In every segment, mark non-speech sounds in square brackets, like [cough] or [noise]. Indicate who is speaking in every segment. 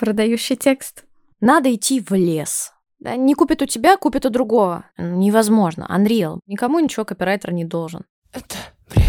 Speaker 1: продающий текст.
Speaker 2: Надо идти в лес. Да, не купит у тебя, купит у другого. Невозможно. Unreal. Никому ничего копирайтер не должен.
Speaker 3: Это бред.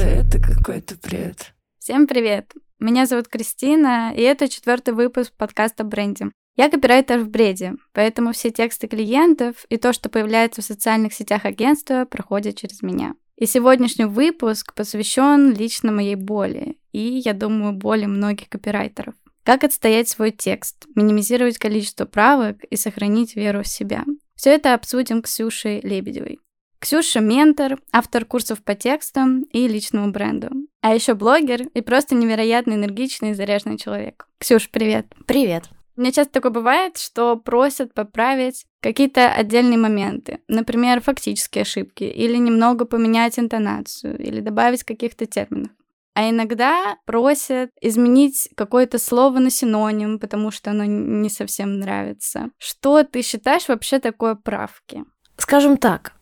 Speaker 3: Это какой-то бред.
Speaker 1: Всем привет! Меня зовут Кристина, и это четвертый выпуск подкаста «Бренди». Я копирайтер в бреде, поэтому все тексты клиентов и то, что появляется в социальных сетях агентства, проходят через меня. И сегодняшний выпуск посвящен лично моей боли, и, я думаю, боли многих копирайтеров. Как отстоять свой текст, минимизировать количество правок и сохранить веру в себя. Все это обсудим Ксюшей Лебедевой. Ксюша – ментор, автор курсов по текстам и личному бренду. А еще блогер и просто невероятно энергичный и заряженный человек. Ксюш, привет.
Speaker 2: Привет.
Speaker 1: Меня часто такое бывает, что просят поправить какие-то отдельные моменты, например, фактические ошибки, или немного поменять интонацию, или добавить каких-то терминов. А иногда просят изменить какое-то слово на синоним, потому что оно не совсем нравится. Что ты считаешь вообще такое правки?
Speaker 2: Скажем так,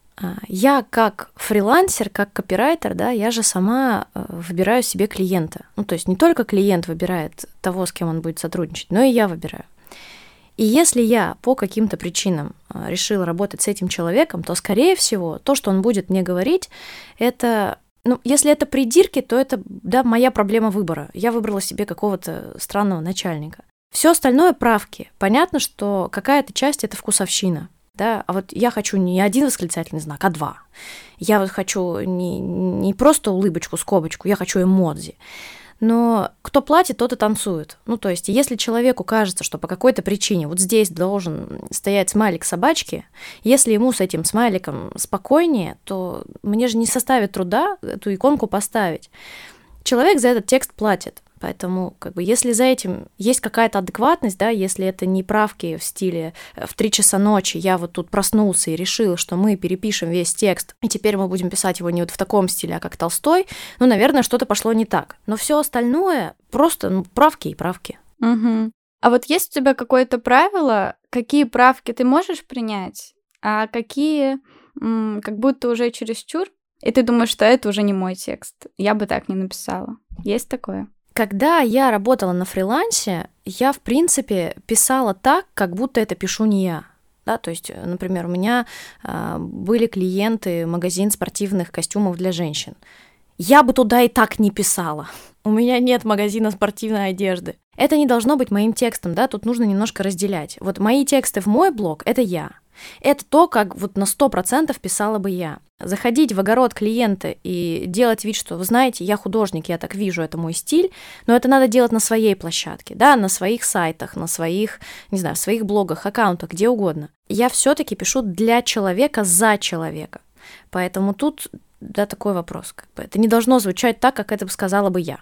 Speaker 2: я как фрилансер, как копирайтер, да, я же сама э, выбираю себе клиента. Ну, то есть не только клиент выбирает того, с кем он будет сотрудничать, но и я выбираю. И если я по каким-то причинам э, решила работать с этим человеком, то, скорее всего, то, что он будет мне говорить, это ну, если это придирки, то это, да, моя проблема выбора. Я выбрала себе какого-то странного начальника. Все остальное правки. Понятно, что какая-то часть это вкусовщина да, а вот я хочу не один восклицательный знак, а два. Я вот хочу не, не просто улыбочку, скобочку, я хочу эмодзи. Но кто платит, тот и танцует. Ну, то есть, если человеку кажется, что по какой-то причине вот здесь должен стоять смайлик собачки, если ему с этим смайликом спокойнее, то мне же не составит труда эту иконку поставить. Человек за этот текст платит. Поэтому, как бы, если за этим есть какая-то адекватность, да, если это не правки в стиле э, в три часа ночи я вот тут проснулся и решил, что мы перепишем весь текст, и теперь мы будем писать его не вот в таком стиле, а как Толстой, ну, наверное, что-то пошло не так. Но все остальное просто ну, правки и правки.
Speaker 1: Угу. А вот есть у тебя какое-то правило, какие правки ты можешь принять, а какие как будто уже чересчур, и ты думаешь, что это уже не мой текст. Я бы так не написала. Есть такое?
Speaker 2: Когда я работала на фрилансе, я, в принципе, писала так, как будто это пишу не я. Да, то есть, например, у меня э, были клиенты магазин спортивных костюмов для женщин. Я бы туда и так не писала. [laughs] У меня нет магазина спортивной одежды. Это не должно быть моим текстом, да, тут нужно немножко разделять. Вот мои тексты в мой блог — это я. Это то, как вот на 100% писала бы я. Заходить в огород клиента и делать вид, что, вы знаете, я художник, я так вижу, это мой стиль, но это надо делать на своей площадке, да, на своих сайтах, на своих, не знаю, в своих блогах, аккаунтах, где угодно. Я все таки пишу для человека, за человека. Поэтому тут, да, такой вопрос. Как бы. Это не должно звучать так, как это бы сказала бы я.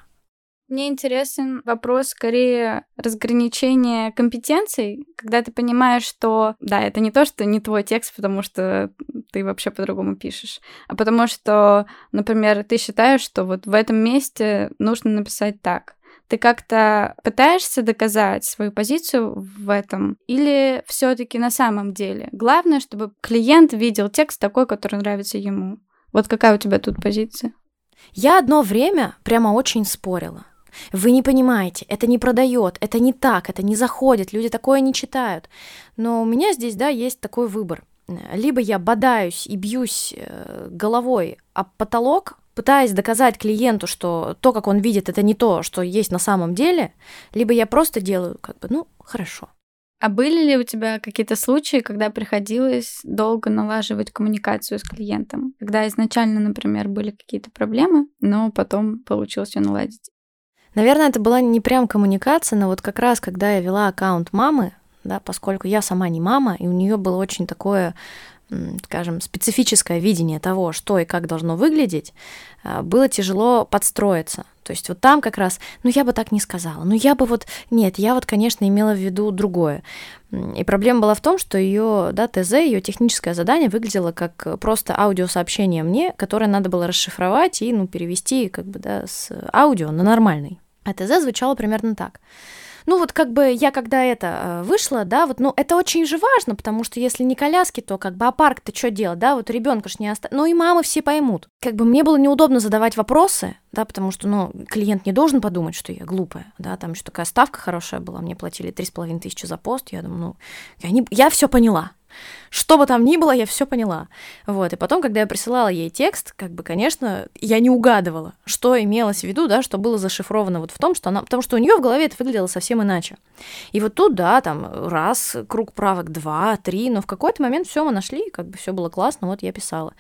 Speaker 1: Мне интересен вопрос скорее разграничения компетенций, когда ты понимаешь, что да, это не то, что не твой текст, потому что ты вообще по-другому пишешь, а потому что, например, ты считаешь, что вот в этом месте нужно написать так. Ты как-то пытаешься доказать свою позицию в этом, или все-таки на самом деле главное, чтобы клиент видел текст такой, который нравится ему. Вот какая у тебя тут позиция?
Speaker 2: Я одно время прямо очень спорила. Вы не понимаете, это не продает, это не так, это не заходит, люди такое не читают. Но у меня здесь, да, есть такой выбор. Либо я бодаюсь и бьюсь э, головой об потолок, пытаясь доказать клиенту, что то, как он видит, это не то, что есть на самом деле, либо я просто делаю как бы, ну, хорошо.
Speaker 1: А были ли у тебя какие-то случаи, когда приходилось долго налаживать коммуникацию с клиентом? Когда изначально, например, были какие-то проблемы, но потом получилось ее наладить?
Speaker 2: Наверное, это была не прям коммуникация, но вот как раз, когда я вела аккаунт мамы, да, поскольку я сама не мама, и у нее было очень такое, скажем, специфическое видение того, что и как должно выглядеть, а, было тяжело подстроиться. То есть вот там как раз, ну я бы так не сказала, ну я бы вот, нет, я вот, конечно, имела в виду другое. И проблема была в том, что ее, да, ТЗ, ее техническое задание выглядело как просто аудиосообщение мне, которое надо было расшифровать и, ну, перевести как бы, да, с аудио на нормальный. А ТЗ звучало примерно так. Ну вот как бы я когда это э, вышла, да, вот, ну это очень же важно, потому что если не коляски, то как бы а парк-то что делать, да, вот ребенка ж не оставить. Ну и мамы все поймут. Как бы мне было неудобно задавать вопросы, да, потому что, ну, клиент не должен подумать, что я глупая, да, там еще такая ставка хорошая была, мне платили три с половиной тысячи за пост, я думаю, ну, я, не, я все поняла, что бы там ни было, я все поняла. Вот. И потом, когда я присылала ей текст, как бы, конечно, я не угадывала, что имелось в виду, да, что было зашифровано вот в том, что она... Потому что у нее в голове это выглядело совсем иначе. И вот тут, да, там раз, круг правок, два, три, но в какой-то момент все мы нашли, как бы все было классно, вот я писала.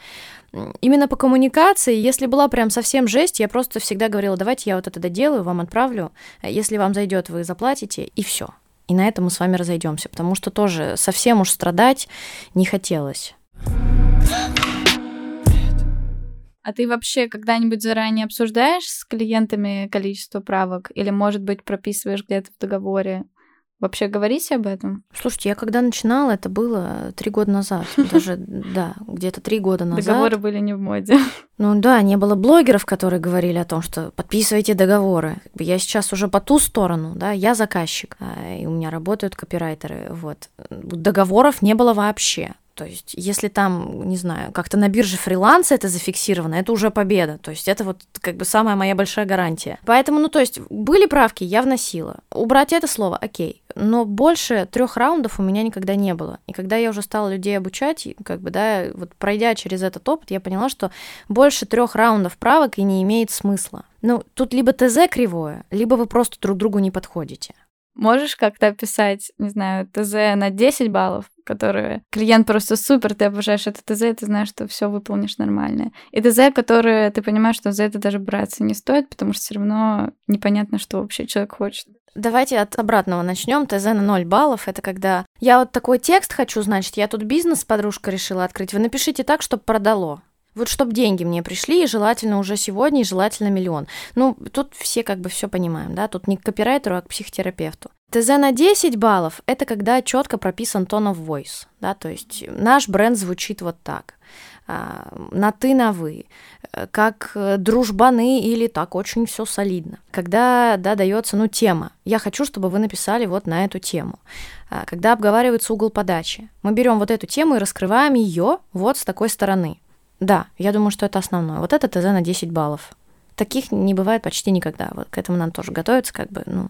Speaker 2: Именно по коммуникации, если была прям совсем жесть, я просто всегда говорила, давайте я вот это доделаю, вам отправлю, если вам зайдет, вы заплатите, и все. И на этом мы с вами разойдемся, потому что тоже совсем уж страдать не хотелось.
Speaker 1: А ты вообще когда-нибудь заранее обсуждаешь с клиентами количество правок? Или, может быть, прописываешь где-то в договоре? Вообще говорите об этом?
Speaker 2: Слушайте, я когда начинала, это было три года назад. [laughs] Даже, да, где-то три года назад.
Speaker 1: Договоры были не в моде. [laughs]
Speaker 2: Ну да, не было блогеров, которые говорили о том, что подписывайте договоры. Я сейчас уже по ту сторону, да, я заказчик, а, и у меня работают копирайтеры, вот. Договоров не было вообще. То есть, если там, не знаю, как-то на бирже фриланса это зафиксировано, это уже победа. То есть, это вот как бы самая моя большая гарантия. Поэтому, ну, то есть, были правки, я вносила. Убрать это слово, окей. Но больше трех раундов у меня никогда не было. И когда я уже стала людей обучать, как бы, да, вот пройдя через этот опыт, я поняла, что больше трех раундов правок и не имеет смысла. Ну, тут либо ТЗ кривое, либо вы просто друг другу не подходите.
Speaker 1: Можешь как-то описать, не знаю, ТЗ на 10 баллов, которые клиент просто супер, ты обожаешь это ТЗ, ты знаешь, что все выполнишь нормально. И ТЗ, которые ты понимаешь, что за это даже браться не стоит, потому что все равно непонятно, что вообще человек хочет.
Speaker 2: Давайте от обратного начнем. ТЗ на 0 баллов. Это когда я вот такой текст хочу, значит, я тут бизнес подружка решила открыть. Вы напишите так, чтобы продало. Вот чтобы деньги мне пришли, и желательно уже сегодня, и желательно миллион. Ну, тут все как бы все понимаем, да, тут не к копирайтеру, а к психотерапевту. ТЗ на 10 баллов – это когда четко прописан tone of voice, да, то есть наш бренд звучит вот так а, на ты, на вы, как дружбаны или так очень все солидно. Когда, да, дается, ну, тема. Я хочу, чтобы вы написали вот на эту тему. А, когда обговаривается угол подачи. Мы берем вот эту тему и раскрываем ее вот с такой стороны. Да, я думаю, что это основное. Вот это ТЗ на 10 баллов. Таких не бывает почти никогда. Вот к этому надо тоже готовиться, как бы, ну.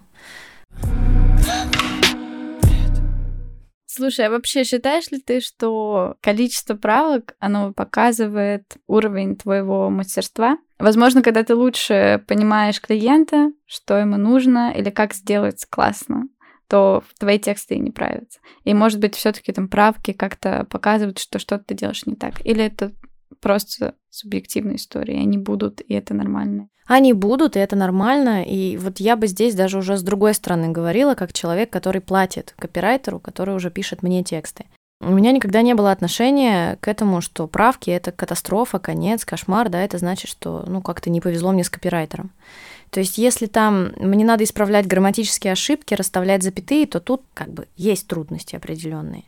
Speaker 1: Слушай, а вообще считаешь ли ты, что количество правок, оно показывает уровень твоего мастерства? Возможно, когда ты лучше понимаешь клиента, что ему нужно или как сделать классно, то твои тексты и не правятся. И, может быть, все таки там правки как-то показывают, что что-то ты делаешь не так. Или это просто субъективные истории, они будут, и это нормально.
Speaker 2: Они будут, и это нормально. И вот я бы здесь даже уже с другой стороны говорила, как человек, который платит копирайтеру, который уже пишет мне тексты. У меня никогда не было отношения к этому, что правки — это катастрофа, конец, кошмар, да, это значит, что, ну, как-то не повезло мне с копирайтером. То есть, если там мне надо исправлять грамматические ошибки, расставлять запятые, то тут как бы есть трудности определенные.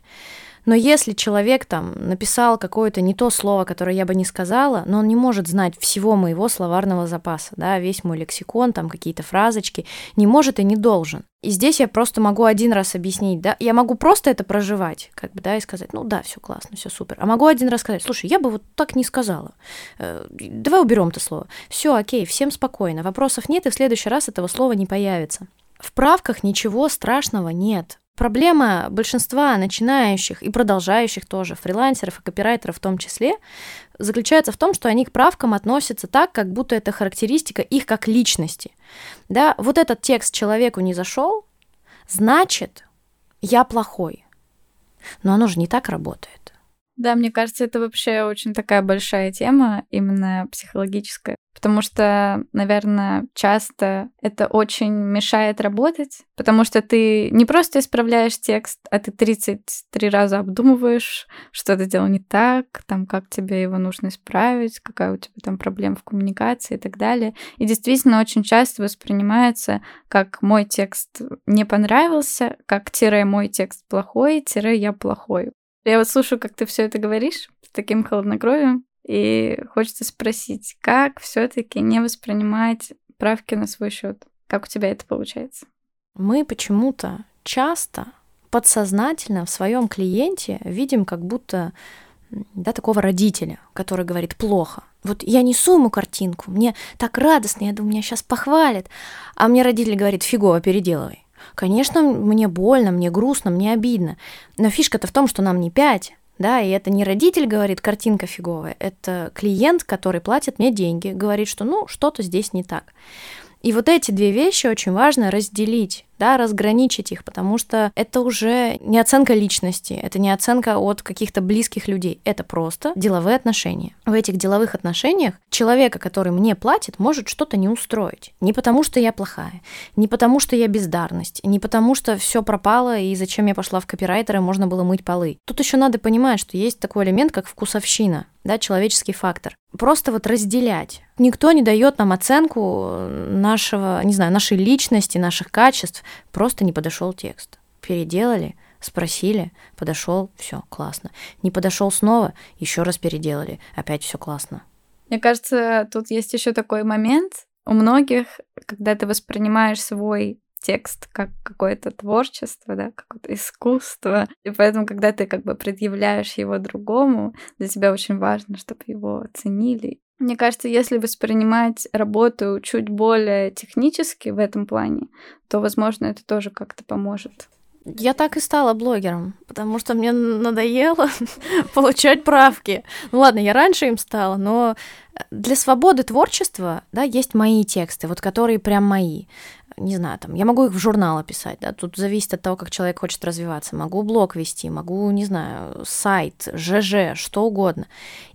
Speaker 2: Но если человек там написал какое-то не то слово, которое я бы не сказала, но он не может знать всего моего словарного запаса, да, весь мой лексикон, там какие-то фразочки, не может и не должен. И здесь я просто могу один раз объяснить, да, я могу просто это проживать, как бы, да, и сказать, ну да, все классно, все супер. А могу один раз сказать, слушай, я бы вот так не сказала. Э, давай уберем это слово. Все, окей, всем спокойно, вопросов нет, и в следующий раз этого слова не появится. В правках ничего страшного нет. Проблема большинства начинающих и продолжающих тоже фрилансеров и копирайтеров в том числе заключается в том, что они к правкам относятся так, как будто это характеристика их как личности. Да, вот этот текст человеку не зашел, значит, я плохой. Но оно же не так работает.
Speaker 1: Да, мне кажется, это вообще очень такая большая тема, именно психологическая потому что, наверное, часто это очень мешает работать, потому что ты не просто исправляешь текст, а ты 33 раза обдумываешь, что ты делал не так, там, как тебе его нужно исправить, какая у тебя там проблема в коммуникации и так далее. И действительно очень часто воспринимается как мой текст не понравился, как тире мой текст плохой, тире я плохой. Я вот слушаю, как ты все это говоришь с таким холоднокровием, и хочется спросить, как все-таки не воспринимать правки на свой счет? Как у тебя это получается?
Speaker 2: Мы почему-то часто подсознательно в своем клиенте видим как будто да, такого родителя, который говорит плохо. Вот я несу ему картинку, мне так радостно, я думаю, меня сейчас похвалят. А мне родитель говорит, фигово, переделывай. Конечно, мне больно, мне грустно, мне обидно. Но фишка-то в том, что нам не пять, да, и это не родитель говорит, картинка фиговая, это клиент, который платит мне деньги, говорит, что ну, что-то здесь не так. И вот эти две вещи очень важно разделить, да, разграничить их, потому что это уже не оценка личности, это не оценка от каких-то близких людей, это просто деловые отношения. В этих деловых отношениях человека, который мне платит, может что-то не устроить. Не потому, что я плохая, не потому, что я бездарность, не потому, что все пропало и зачем я пошла в копирайтеры, можно было мыть полы. Тут еще надо понимать, что есть такой элемент, как вкусовщина да, человеческий фактор. Просто вот разделять. Никто не дает нам оценку нашего, не знаю, нашей личности, наших качеств. Просто не подошел текст. Переделали, спросили, подошел, все классно. Не подошел снова, еще раз переделали, опять все классно.
Speaker 1: Мне кажется, тут есть еще такой момент у многих, когда ты воспринимаешь свой текст как какое-то творчество, да, какое-то искусство. И поэтому, когда ты как бы предъявляешь его другому, для тебя очень важно, чтобы его оценили. Мне кажется, если воспринимать работу чуть более технически в этом плане, то, возможно, это тоже как-то поможет.
Speaker 2: Я так и стала блогером, потому что мне надоело [laughs] получать правки. Ну ладно, я раньше им стала, но для свободы творчества, да, есть мои тексты, вот которые прям мои не знаю, там, я могу их в журнал описать, да, тут зависит от того, как человек хочет развиваться. Могу блог вести, могу, не знаю, сайт, ЖЖ, что угодно.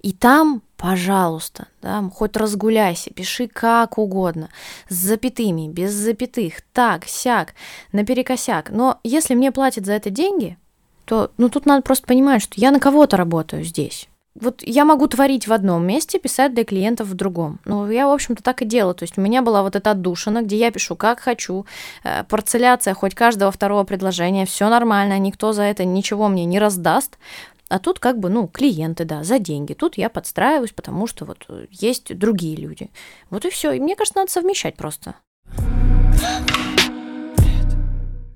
Speaker 2: И там, пожалуйста, да, хоть разгуляйся, пиши как угодно, с запятыми, без запятых, так, сяк, наперекосяк. Но если мне платят за это деньги, то, ну, тут надо просто понимать, что я на кого-то работаю здесь вот я могу творить в одном месте, писать для клиентов в другом. Ну, я, в общем-то, так и делала. То есть у меня была вот эта отдушина, где я пишу как хочу, э, хоть каждого второго предложения, все нормально, никто за это ничего мне не раздаст. А тут как бы, ну, клиенты, да, за деньги. Тут я подстраиваюсь, потому что вот есть другие люди. Вот и все. И мне кажется, надо совмещать просто.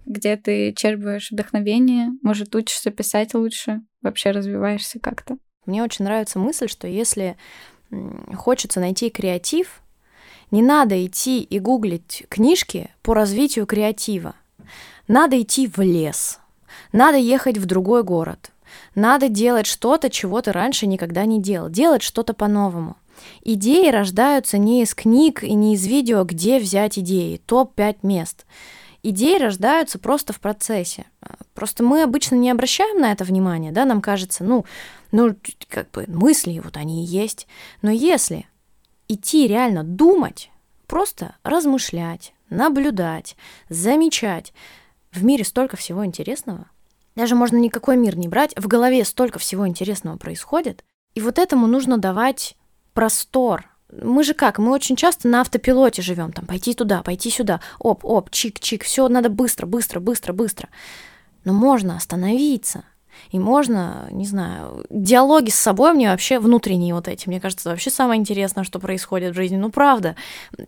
Speaker 1: Где ты черпаешь вдохновение, может, учишься писать лучше, вообще развиваешься как-то?
Speaker 2: Мне очень нравится мысль, что если хочется найти креатив, не надо идти и гуглить книжки по развитию креатива. Надо идти в лес, надо ехать в другой город, надо делать что-то, чего ты раньше никогда не делал, делать что-то по-новому. Идеи рождаются не из книг и не из видео, где взять идеи, топ-5 мест. Идеи рождаются просто в процессе. Просто мы обычно не обращаем на это внимание, да, нам кажется, ну, ну, как бы мысли, вот они и есть. Но если идти реально думать, просто размышлять, наблюдать, замечать, в мире столько всего интересного. Даже можно никакой мир не брать, в голове столько всего интересного происходит. И вот этому нужно давать простор. Мы же как? Мы очень часто на автопилоте живем, там пойти туда, пойти сюда, оп, оп, чик, чик, все надо быстро, быстро, быстро, быстро. Но можно остановиться, и можно, не знаю, диалоги с собой мне вообще внутренние вот эти, мне кажется, вообще самое интересное, что происходит в жизни. Ну, правда,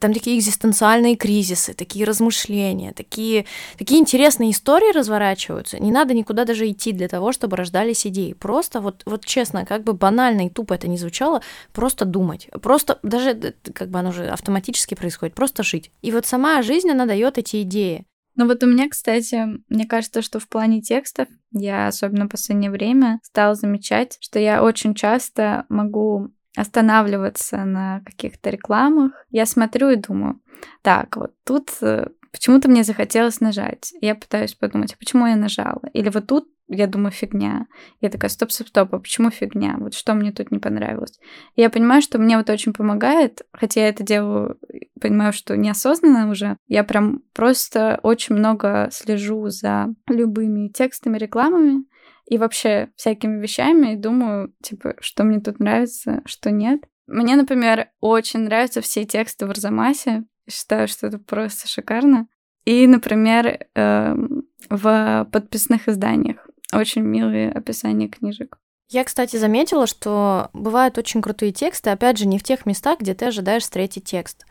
Speaker 2: там такие экзистенциальные кризисы, такие размышления, такие, такие интересные истории разворачиваются. Не надо никуда даже идти для того, чтобы рождались идеи. Просто вот, вот честно, как бы банально и тупо это не звучало, просто думать. Просто даже как бы оно уже автоматически происходит, просто жить. И вот сама жизнь, она дает эти идеи.
Speaker 1: Ну вот у меня, кстати, мне кажется, что в плане текстов я особенно в последнее время стала замечать, что я очень часто могу останавливаться на каких-то рекламах. Я смотрю и думаю, так, вот тут э, почему-то мне захотелось нажать. Я пытаюсь подумать, а почему я нажала? Или вот тут я думаю, фигня. Я такая, стоп, стоп, стоп, а почему фигня? Вот что мне тут не понравилось? И я понимаю, что мне вот очень помогает, хотя я это делаю, понимаю, что неосознанно уже. Я прям просто очень много слежу за любыми текстами, рекламами и вообще всякими вещами, и думаю, типа, что мне тут нравится, что нет. Мне, например, очень нравятся все тексты в Арзамасе. Считаю, что это просто шикарно. И, например, эм, в подписных изданиях. Очень милые описания книжек.
Speaker 2: Я, кстати, заметила, что бывают очень крутые тексты, опять же, не в тех местах, где ты ожидаешь встретить текст.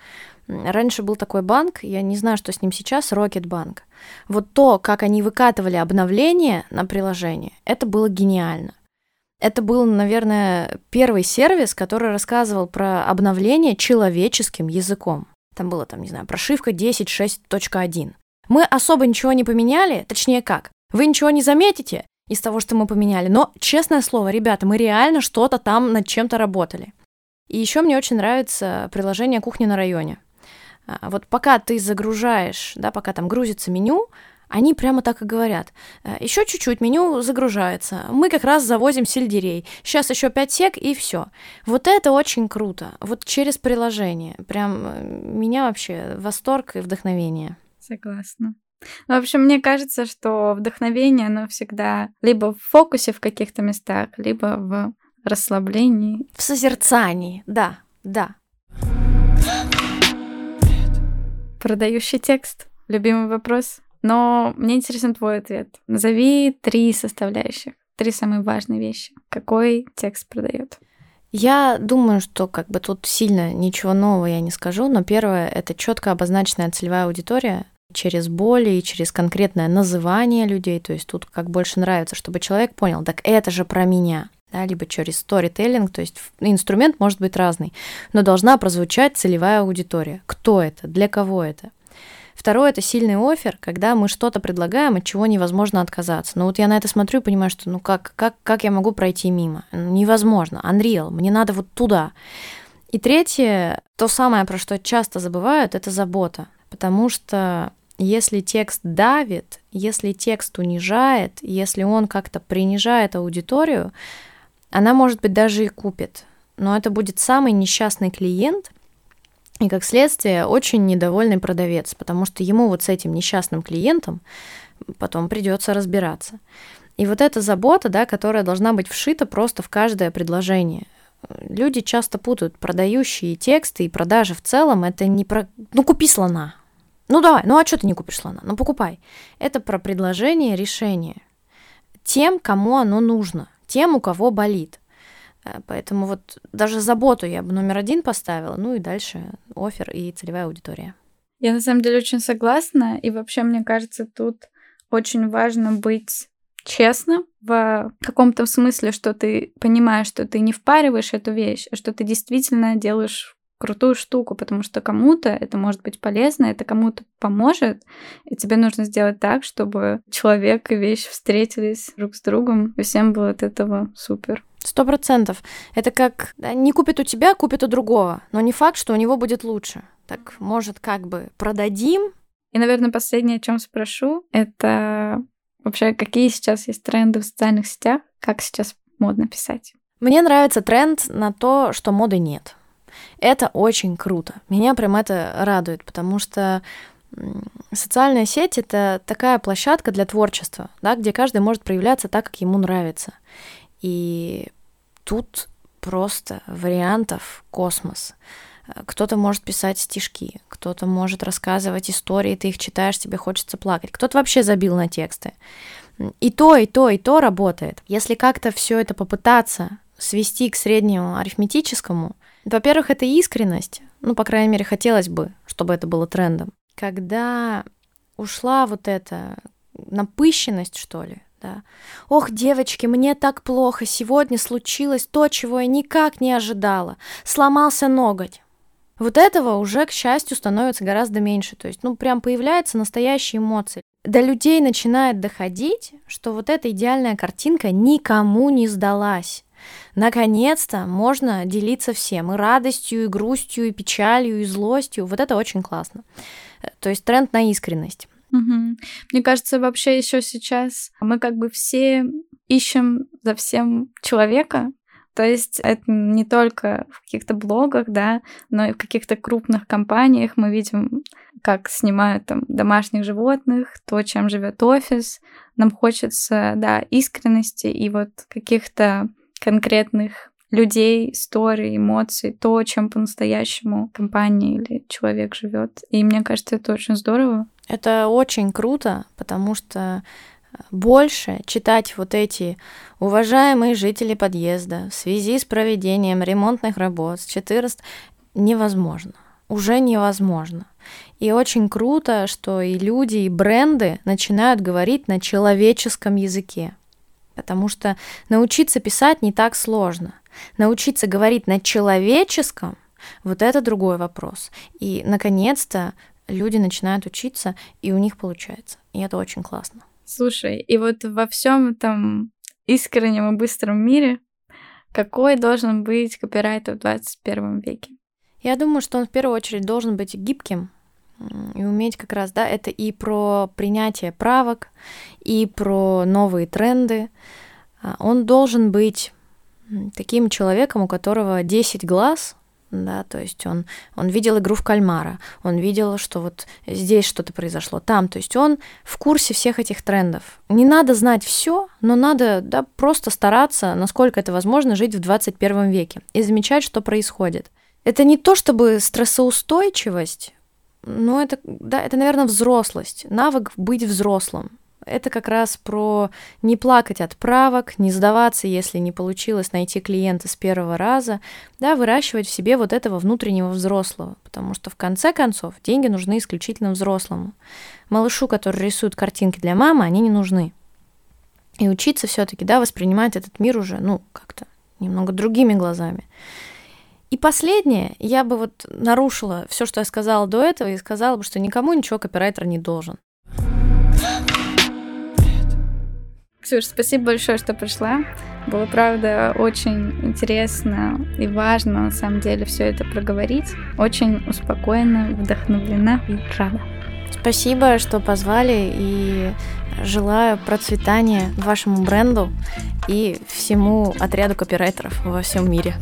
Speaker 2: Раньше был такой банк, я не знаю, что с ним сейчас, Рокетбанк. Вот то, как они выкатывали обновления на приложение, это было гениально. Это был, наверное, первый сервис, который рассказывал про обновление человеческим языком. Там было, там, не знаю, прошивка 10.6.1. Мы особо ничего не поменяли, точнее как, вы ничего не заметите из того, что мы поменяли, но, честное слово, ребята, мы реально что-то там над чем-то работали. И еще мне очень нравится приложение «Кухня на районе». А, вот пока ты загружаешь, да, пока там грузится меню, они прямо так и говорят. «Э, еще чуть-чуть меню загружается. Мы как раз завозим сельдерей. Сейчас еще 5 сек и все. Вот это очень круто. Вот через приложение. Прям э, меня вообще восторг и вдохновение.
Speaker 1: Согласна. В общем, мне кажется, что вдохновение, оно всегда либо в фокусе в каких-то местах, либо в расслаблении.
Speaker 2: В созерцании, да, да.
Speaker 1: Продающий текст. Любимый вопрос. Но мне интересен твой ответ. Назови три составляющих, три самые важные вещи. Какой текст продает?
Speaker 2: Я думаю, что как бы тут сильно ничего нового я не скажу, но первое это четко обозначенная целевая аудитория через боли и через конкретное называние людей. То есть тут как больше нравится, чтобы человек понял, так это же про меня. Да, либо через сторителлинг, то есть инструмент может быть разный, но должна прозвучать целевая аудитория. Кто это, для кого это. Второе – это сильный офер, когда мы что-то предлагаем, от чего невозможно отказаться. Но вот я на это смотрю и понимаю, что ну как, как, как я могу пройти мимо? Невозможно. Unreal, мне надо вот туда. И третье, то самое, про что часто забывают, это забота. Потому что если текст давит, если текст унижает, если он как-то принижает аудиторию, она, может быть, даже и купит. Но это будет самый несчастный клиент, и, как следствие, очень недовольный продавец, потому что ему вот с этим несчастным клиентом потом придется разбираться. И вот эта забота, да, которая должна быть вшита просто в каждое предложение. Люди часто путают продающие тексты и продажи в целом. Это не про... Ну, купи слона. Ну, давай. Ну, а что ты не купишь слона? Ну, покупай. Это про предложение решения. Тем, кому оно нужно. Тем, у кого болит. Э, поэтому вот даже заботу я бы номер один поставила, ну и дальше офер и целевая аудитория.
Speaker 1: Я на самом деле очень согласна, и вообще мне кажется, тут очень важно быть честным в каком-то смысле, что ты понимаешь, что ты не впариваешь эту вещь, а что ты действительно делаешь крутую штуку, потому что кому-то это может быть полезно, это кому-то поможет, и тебе нужно сделать так, чтобы человек и вещь встретились друг с другом, и всем было от этого супер.
Speaker 2: Сто процентов. Это как не купит у тебя, купит у другого. Но не факт, что у него будет лучше. Так, может, как бы продадим.
Speaker 1: И, наверное, последнее, о чем спрошу, это вообще какие сейчас есть тренды в социальных сетях, как сейчас модно писать.
Speaker 2: Мне нравится тренд на то, что моды нет. Это очень круто. Меня прям это радует, потому что социальная сеть это такая площадка для творчества, да, где каждый может проявляться так, как ему нравится. И тут просто вариантов космос. Кто-то может писать стишки, кто-то может рассказывать истории, ты их читаешь, тебе хочется плакать, кто-то вообще забил на тексты. И то, и то, и то работает. Если как-то все это попытаться свести к среднему арифметическому, во-первых, это искренность, ну, по крайней мере, хотелось бы, чтобы это было трендом. Когда ушла вот эта напыщенность, что ли, да. Ох, девочки, мне так плохо. Сегодня случилось то, чего я никак не ожидала. Сломался ноготь. Вот этого уже, к счастью, становится гораздо меньше. То есть, ну, прям появляются настоящие эмоции. До людей начинает доходить, что вот эта идеальная картинка никому не сдалась. Наконец-то можно делиться всем. И радостью, и грустью, и печалью, и злостью. Вот это очень классно. То есть тренд на искренность.
Speaker 1: Угу. Мне кажется, вообще еще сейчас мы как бы все ищем за всем человека, то есть это не только в каких-то блогах, да, но и в каких-то крупных компаниях мы видим, как снимают там домашних животных, то, чем живет офис. Нам хочется, да, искренности и вот каких-то конкретных людей, историй, эмоций, то, чем по-настоящему компания или человек живет. И мне кажется, это очень здорово.
Speaker 2: Это очень круто, потому что э, больше читать вот эти уважаемые жители подъезда в связи с проведением ремонтных работ с 14 невозможно. уже невозможно. И очень круто, что и люди, и бренды начинают говорить на человеческом языке. Потому что научиться писать не так сложно. Научиться говорить на человеческом вот это другой вопрос. И, наконец-то, люди начинают учиться, и у них получается. И это очень классно.
Speaker 1: Слушай, и вот во всем этом искреннем и быстром мире какой должен быть копирайтер в 21 веке?
Speaker 2: Я думаю, что он в первую очередь должен быть гибким и уметь как раз, да, это и про принятие правок, и про новые тренды. А, он должен быть таким человеком, у которого 10 глаз, да, то есть он, он видел игру в кальмара, он видел, что вот здесь что-то произошло, там, то есть он в курсе всех этих трендов. Не надо знать все, но надо да, просто стараться, насколько это возможно, жить в 21 веке и замечать, что происходит. Это не то чтобы стрессоустойчивость, но это, да, это, наверное, взрослость, навык быть взрослым. Это как раз про не плакать от правок, не сдаваться, если не получилось найти клиента с первого раза, да, выращивать в себе вот этого внутреннего взрослого, потому что в конце концов деньги нужны исключительно взрослому. Малышу, который рисует картинки для мамы, они не нужны. И учиться все-таки, да, воспринимать этот мир уже, ну, как-то немного другими глазами. И последнее, я бы вот нарушила все, что я сказала до этого, и сказала бы, что никому ничего копирайтер не должен.
Speaker 1: Ксюш, спасибо большое, что пришла. Было, правда, очень интересно и важно, на самом деле, все это проговорить. Очень успокоена, вдохновлена и рада.
Speaker 2: Спасибо, что позвали, и желаю процветания вашему бренду и всему отряду копирайтеров во всем мире.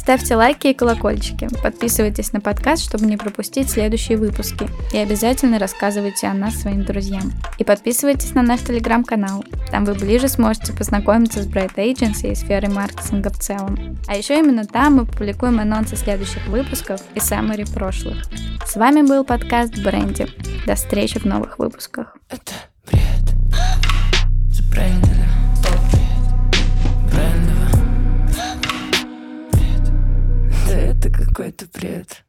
Speaker 1: Ставьте лайки и колокольчики, подписывайтесь на подкаст, чтобы не пропустить следующие выпуски, и обязательно рассказывайте о нас своим друзьям. И подписывайтесь на наш телеграм-канал, там вы ближе сможете познакомиться с Bright Agency и сферой маркетинга в целом. А еще именно там мы публикуем анонсы следующих выпусков и саммари прошлых. С вами был подкаст Бренди. До встречи в новых выпусках.
Speaker 3: Это бред. Это какой-то бред.